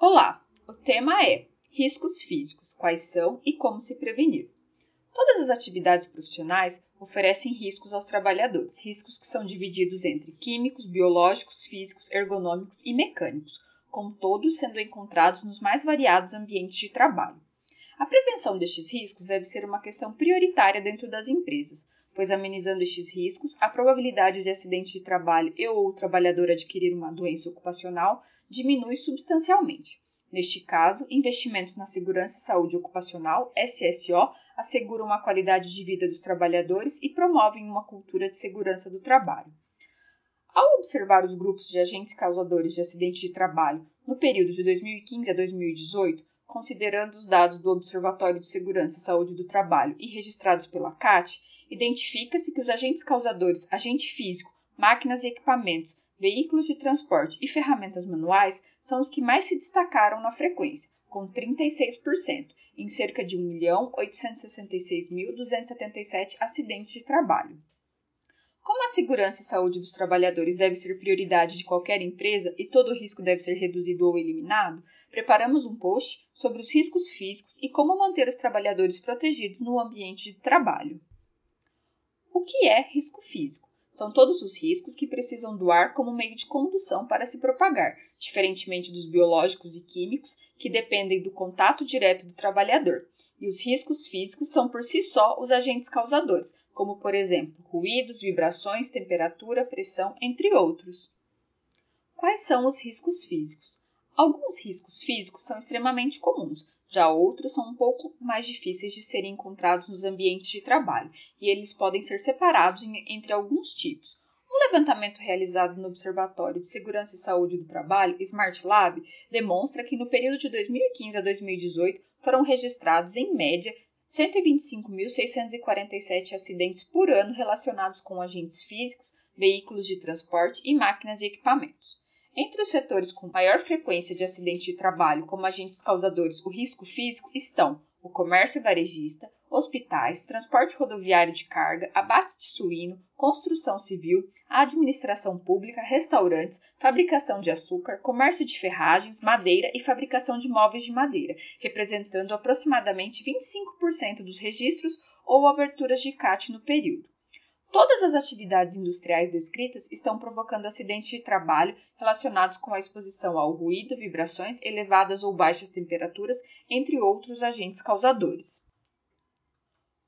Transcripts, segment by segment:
Olá, o tema é Riscos físicos: quais são e como se prevenir? Todas as atividades profissionais oferecem riscos aos trabalhadores, riscos que são divididos entre químicos, biológicos, físicos, ergonômicos e mecânicos, com todos sendo encontrados nos mais variados ambientes de trabalho. A prevenção destes riscos deve ser uma questão prioritária dentro das empresas, pois amenizando estes riscos, a probabilidade de acidente de trabalho e ou o trabalhador adquirir uma doença ocupacional diminui substancialmente. Neste caso, investimentos na segurança e saúde ocupacional, SSO, asseguram uma qualidade de vida dos trabalhadores e promovem uma cultura de segurança do trabalho. Ao observar os grupos de agentes causadores de acidente de trabalho no período de 2015 a 2018, considerando os dados do Observatório de Segurança e Saúde do Trabalho e registrados pela CAT, identifica-se que os agentes causadores, agente físico, máquinas e equipamentos, veículos de transporte e ferramentas manuais são os que mais se destacaram na frequência, com 36%, em cerca de 1.866.277 acidentes de trabalho. Como a segurança e saúde dos trabalhadores deve ser prioridade de qualquer empresa e todo risco deve ser reduzido ou eliminado, preparamos um post sobre os riscos físicos e como manter os trabalhadores protegidos no ambiente de trabalho. O que é risco físico? São todos os riscos que precisam do ar como meio de condução para se propagar, diferentemente dos biológicos e químicos, que dependem do contato direto do trabalhador. E os riscos físicos são por si só os agentes causadores, como por exemplo ruídos, vibrações, temperatura, pressão, entre outros. Quais são os riscos físicos? Alguns riscos físicos são extremamente comuns, já outros são um pouco mais difíceis de serem encontrados nos ambientes de trabalho, e eles podem ser separados em, entre alguns tipos. Um levantamento realizado no Observatório de Segurança e Saúde do Trabalho, Smart Lab, demonstra que no período de 2015 a 2018 foram registrados, em média, 125.647 acidentes por ano relacionados com agentes físicos, veículos de transporte e máquinas e equipamentos. Entre os setores com maior frequência de acidente de trabalho como agentes causadores o risco físico estão o comércio varejista, hospitais, transporte rodoviário de carga, abate de suíno, construção civil, administração pública, restaurantes, fabricação de açúcar, comércio de ferragens, madeira e fabricação de móveis de madeira, representando aproximadamente 25% dos registros ou aberturas de CAT no período. Todas as atividades industriais descritas estão provocando acidentes de trabalho relacionados com a exposição ao ruído, vibrações, elevadas ou baixas temperaturas, entre outros agentes causadores.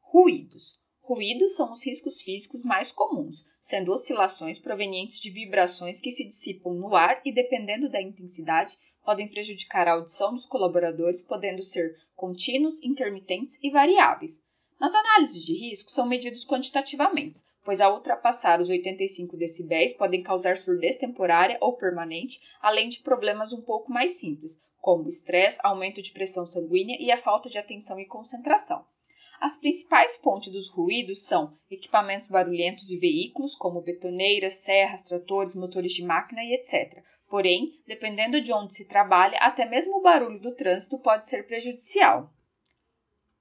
Ruídos. Ruídos são os riscos físicos mais comuns, sendo oscilações provenientes de vibrações que se dissipam no ar e, dependendo da intensidade, podem prejudicar a audição dos colaboradores, podendo ser contínuos, intermitentes e variáveis. Nas análises de risco, são medidos quantitativamente, pois ao ultrapassar os 85 decibéis podem causar surdez temporária ou permanente, além de problemas um pouco mais simples, como estresse, aumento de pressão sanguínea e a falta de atenção e concentração. As principais fontes dos ruídos são equipamentos barulhentos e veículos, como betoneiras, serras, tratores, motores de máquina e etc. Porém, dependendo de onde se trabalha, até mesmo o barulho do trânsito pode ser prejudicial.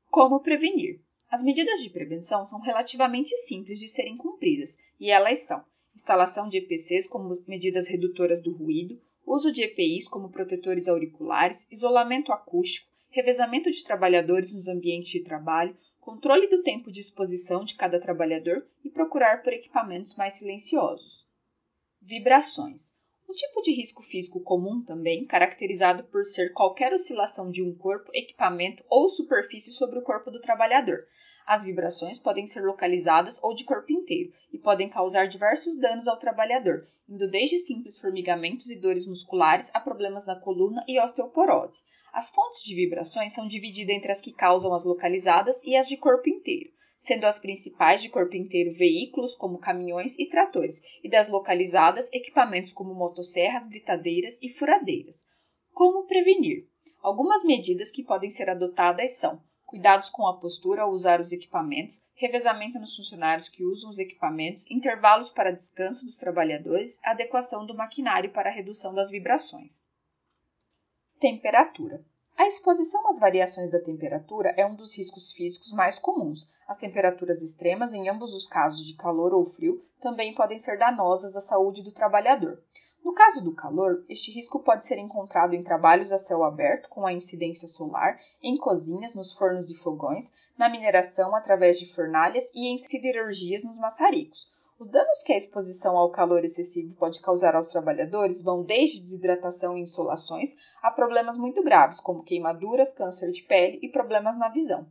Como prevenir? As medidas de prevenção são relativamente simples de serem cumpridas, e elas são instalação de EPCs como medidas redutoras do ruído, uso de EPIs como protetores auriculares, isolamento acústico, revezamento de trabalhadores nos ambientes de trabalho, controle do tempo de exposição de cada trabalhador e procurar por equipamentos mais silenciosos. Vibrações. Um tipo de risco físico comum também, caracterizado por ser qualquer oscilação de um corpo, equipamento ou superfície sobre o corpo do trabalhador. As vibrações podem ser localizadas ou de corpo inteiro e podem causar diversos danos ao trabalhador, indo desde simples formigamentos e dores musculares a problemas na coluna e osteoporose. As fontes de vibrações são divididas entre as que causam as localizadas e as de corpo inteiro sendo as principais de corpo inteiro veículos como caminhões e tratores, e das localizadas equipamentos como motosserras, britadeiras e furadeiras. Como prevenir? Algumas medidas que podem ser adotadas são cuidados com a postura ao usar os equipamentos, revezamento nos funcionários que usam os equipamentos, intervalos para descanso dos trabalhadores, adequação do maquinário para redução das vibrações. Temperatura. A exposição às variações da temperatura é um dos riscos físicos mais comuns. As temperaturas extremas, em ambos os casos de calor ou frio, também podem ser danosas à saúde do trabalhador. No caso do calor, este risco pode ser encontrado em trabalhos a céu aberto com a incidência solar, em cozinhas, nos fornos e fogões, na mineração através de fornalhas e em siderurgias nos maçaricos. Os danos que a exposição ao calor excessivo pode causar aos trabalhadores vão desde desidratação e insolações a problemas muito graves, como queimaduras, câncer de pele e problemas na visão.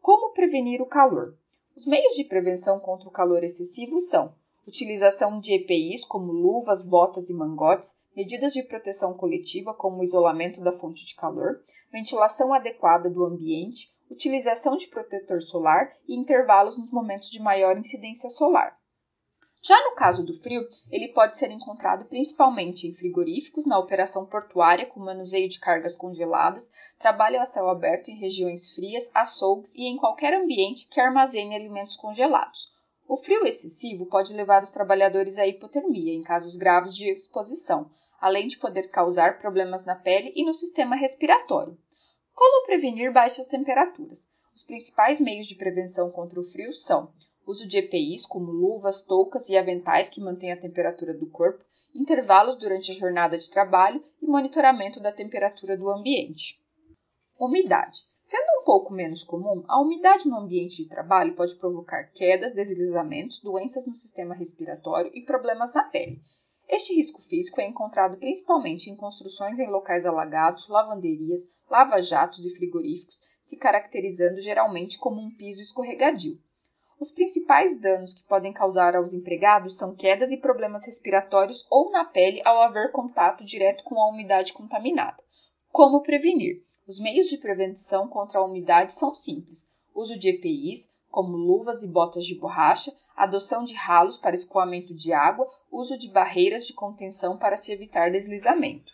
Como prevenir o calor? Os meios de prevenção contra o calor excessivo são utilização de EPIs como luvas, botas e mangotes, medidas de proteção coletiva como o isolamento da fonte de calor, ventilação adequada do ambiente, utilização de protetor solar e intervalos nos momentos de maior incidência solar. Já no caso do frio, ele pode ser encontrado principalmente em frigoríficos, na operação portuária com manuseio de cargas congeladas, trabalho a céu aberto em regiões frias, açougues e em qualquer ambiente que armazene alimentos congelados. O frio excessivo pode levar os trabalhadores à hipotermia em casos graves de exposição, além de poder causar problemas na pele e no sistema respiratório. Como prevenir baixas temperaturas? Os principais meios de prevenção contra o frio são uso de EPIs, como luvas, toucas e aventais que mantêm a temperatura do corpo, intervalos durante a jornada de trabalho e monitoramento da temperatura do ambiente. Umidade. Sendo um pouco menos comum, a umidade no ambiente de trabalho pode provocar quedas, deslizamentos, doenças no sistema respiratório e problemas na pele. Este risco físico é encontrado principalmente em construções em locais alagados, lavanderias, lava-jatos e frigoríficos, se caracterizando geralmente como um piso escorregadio. Os principais danos que podem causar aos empregados são quedas e problemas respiratórios ou na pele ao haver contato direto com a umidade contaminada. Como prevenir? Os meios de prevenção contra a umidade são simples: uso de EPIs, como luvas e botas de borracha, adoção de ralos para escoamento de água, uso de barreiras de contenção para se evitar deslizamento.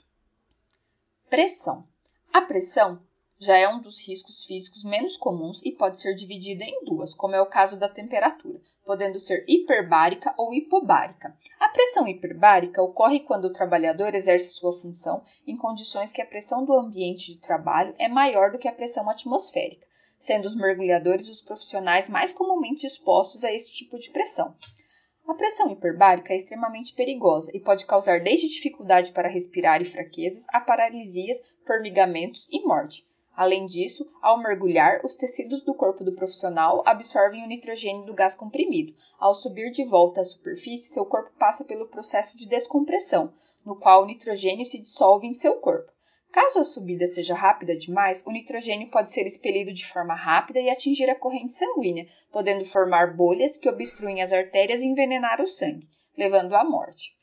Pressão. A pressão já é um dos riscos físicos menos comuns e pode ser dividida em duas, como é o caso da temperatura, podendo ser hiperbárica ou hipobárica. A pressão hiperbárica ocorre quando o trabalhador exerce sua função em condições que a pressão do ambiente de trabalho é maior do que a pressão atmosférica, sendo os mergulhadores os profissionais mais comumente expostos a esse tipo de pressão. A pressão hiperbárica é extremamente perigosa e pode causar desde dificuldade para respirar e fraquezas a paralisias, formigamentos e morte, Além disso, ao mergulhar, os tecidos do corpo do profissional absorvem o nitrogênio do gás comprimido. Ao subir de volta à superfície, seu corpo passa pelo processo de descompressão, no qual o nitrogênio se dissolve em seu corpo. Caso a subida seja rápida demais, o nitrogênio pode ser expelido de forma rápida e atingir a corrente sanguínea, podendo formar bolhas que obstruem as artérias e envenenar o sangue, levando à morte.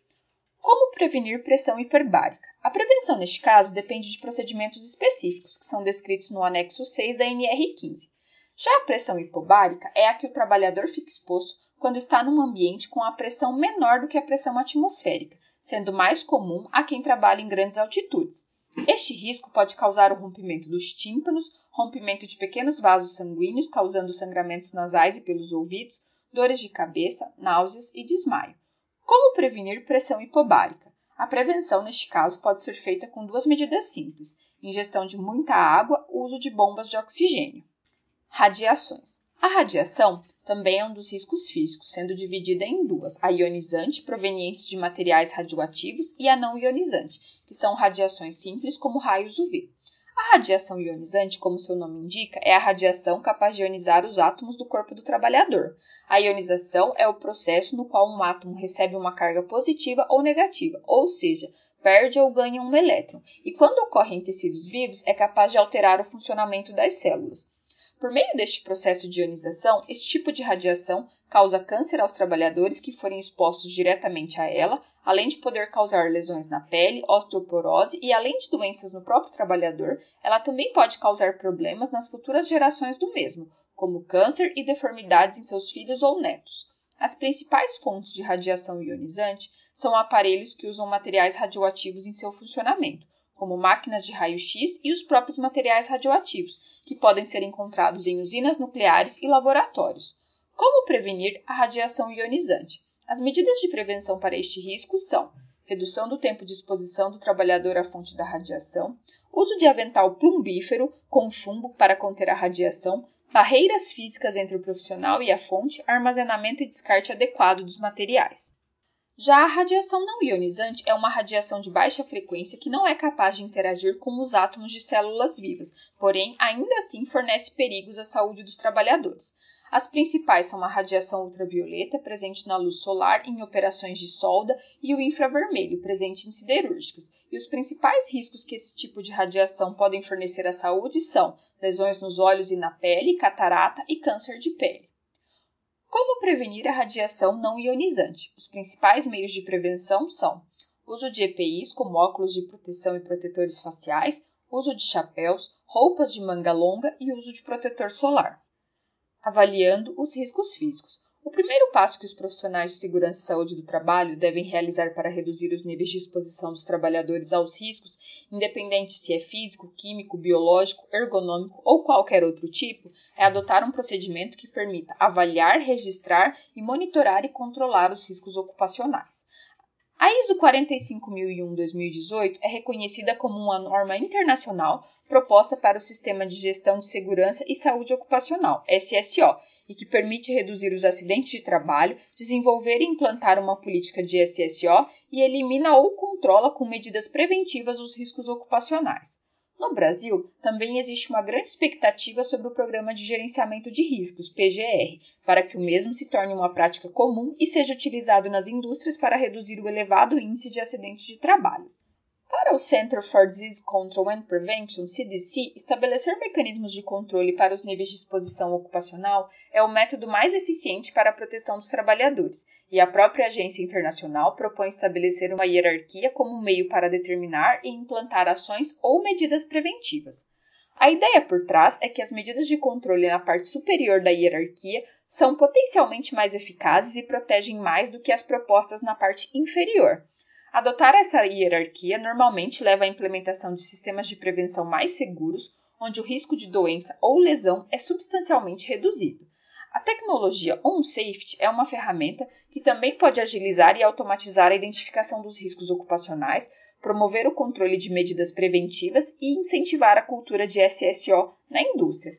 Como prevenir pressão hiperbárica? A prevenção neste caso depende de procedimentos específicos, que são descritos no anexo 6 da NR15. Já a pressão hipobárica é a que o trabalhador fica exposto quando está num ambiente com a pressão menor do que a pressão atmosférica, sendo mais comum a quem trabalha em grandes altitudes. Este risco pode causar o rompimento dos tímpanos, rompimento de pequenos vasos sanguíneos, causando sangramentos nasais e pelos ouvidos, dores de cabeça, náuseas e desmaio. Como prevenir pressão hipobárica? A prevenção, neste caso, pode ser feita com duas medidas simples: ingestão de muita água, uso de bombas de oxigênio. Radiações. A radiação também é um dos riscos físicos, sendo dividida em duas: a ionizante, proveniente de materiais radioativos, e a não ionizante, que são radiações simples como raios UV. A radiação ionizante, como seu nome indica, é a radiação capaz de ionizar os átomos do corpo do trabalhador. A ionização é o processo no qual um átomo recebe uma carga positiva ou negativa, ou seja, perde ou ganha um elétron, e quando ocorre em tecidos vivos, é capaz de alterar o funcionamento das células. Por meio deste processo de ionização, esse tipo de radiação causa câncer aos trabalhadores que forem expostos diretamente a ela, além de poder causar lesões na pele, osteoporose e, além de doenças no próprio trabalhador, ela também pode causar problemas nas futuras gerações do mesmo, como câncer e deformidades em seus filhos ou netos. As principais fontes de radiação ionizante são aparelhos que usam materiais radioativos em seu funcionamento, como máquinas de raio-x e os próprios materiais radioativos, que podem ser encontrados em usinas nucleares e laboratórios. Como prevenir a radiação ionizante? As medidas de prevenção para este risco são redução do tempo de exposição do trabalhador à fonte da radiação, uso de avental plumbífero com chumbo para conter a radiação, barreiras físicas entre o profissional e a fonte, armazenamento e descarte adequado dos materiais. Já a radiação não ionizante é uma radiação de baixa frequência que não é capaz de interagir com os átomos de células vivas, porém ainda assim fornece perigos à saúde dos trabalhadores. As principais são a radiação ultravioleta, presente na luz solar em operações de solda, e o infravermelho, presente em siderúrgicas. E os principais riscos que esse tipo de radiação podem fornecer à saúde são lesões nos olhos e na pele, catarata e câncer de pele. Como prevenir a radiação não ionizante? Os principais meios de prevenção são uso de EPIs, como óculos de proteção e protetores faciais, uso de chapéus, roupas de manga longa e uso de protetor solar. Avaliando os riscos físicos. O primeiro passo que os profissionais de segurança e saúde do trabalho devem realizar para reduzir os níveis de exposição dos trabalhadores aos riscos, independente se é físico, químico, biológico, ergonômico ou qualquer outro tipo, é adotar um procedimento que permita avaliar, registrar e monitorar e controlar os riscos ocupacionais. A ISO 45001-2018 é reconhecida como uma norma internacional proposta para o Sistema de Gestão de Segurança e Saúde Ocupacional, SSO, e que permite reduzir os acidentes de trabalho, desenvolver e implantar uma política de SSO e elimina ou controla com medidas preventivas os riscos ocupacionais. No Brasil, também existe uma grande expectativa sobre o Programa de Gerenciamento de Riscos, PGR, para que o mesmo se torne uma prática comum e seja utilizado nas indústrias para reduzir o elevado índice de acidentes de trabalho. Para o Center for Disease Control and Prevention, CDC, estabelecer mecanismos de controle para os níveis de exposição ocupacional é o método mais eficiente para a proteção dos trabalhadores, e a própria agência internacional propõe estabelecer uma hierarquia como meio para determinar e implantar ações ou medidas preventivas. A ideia por trás é que as medidas de controle na parte superior da hierarquia são potencialmente mais eficazes e protegem mais do que as propostas na parte inferior. Adotar essa hierarquia normalmente leva à implementação de sistemas de prevenção mais seguros, onde o risco de doença ou lesão é substancialmente reduzido. A tecnologia OnSafety é uma ferramenta que também pode agilizar e automatizar a identificação dos riscos ocupacionais, promover o controle de medidas preventivas e incentivar a cultura de SSO na indústria.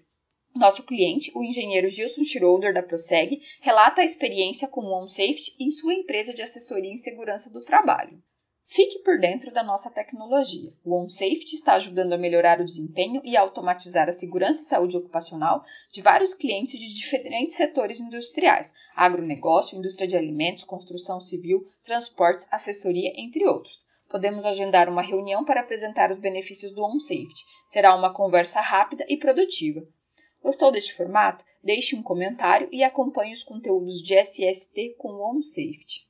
Nosso cliente, o engenheiro Gilson Schroeder da Proseg, relata a experiência com o OnSafety em sua empresa de assessoria em segurança do trabalho. Fique por dentro da nossa tecnologia. O OnSafety está ajudando a melhorar o desempenho e a automatizar a segurança e saúde ocupacional de vários clientes de diferentes setores industriais, agronegócio, indústria de alimentos, construção civil, transportes, assessoria, entre outros. Podemos agendar uma reunião para apresentar os benefícios do OnSafety. Será uma conversa rápida e produtiva. Gostou deste formato? Deixe um comentário e acompanhe os conteúdos de SST com o OnSafety.